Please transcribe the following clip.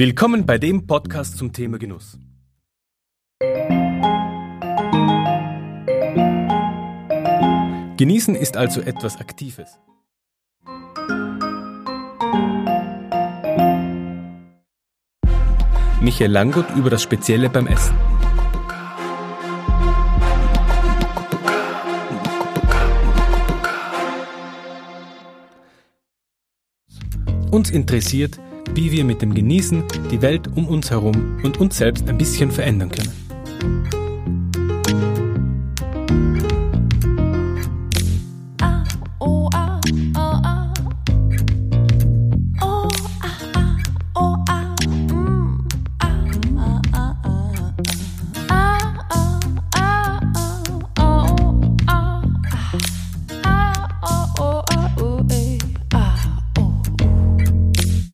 Willkommen bei dem Podcast zum Thema Genuss. Genießen ist also etwas Aktives. Michael Langott über das Spezielle beim Essen. Uns interessiert, wie wir mit dem Genießen die Welt um uns herum und uns selbst ein bisschen verändern können. A, O, A.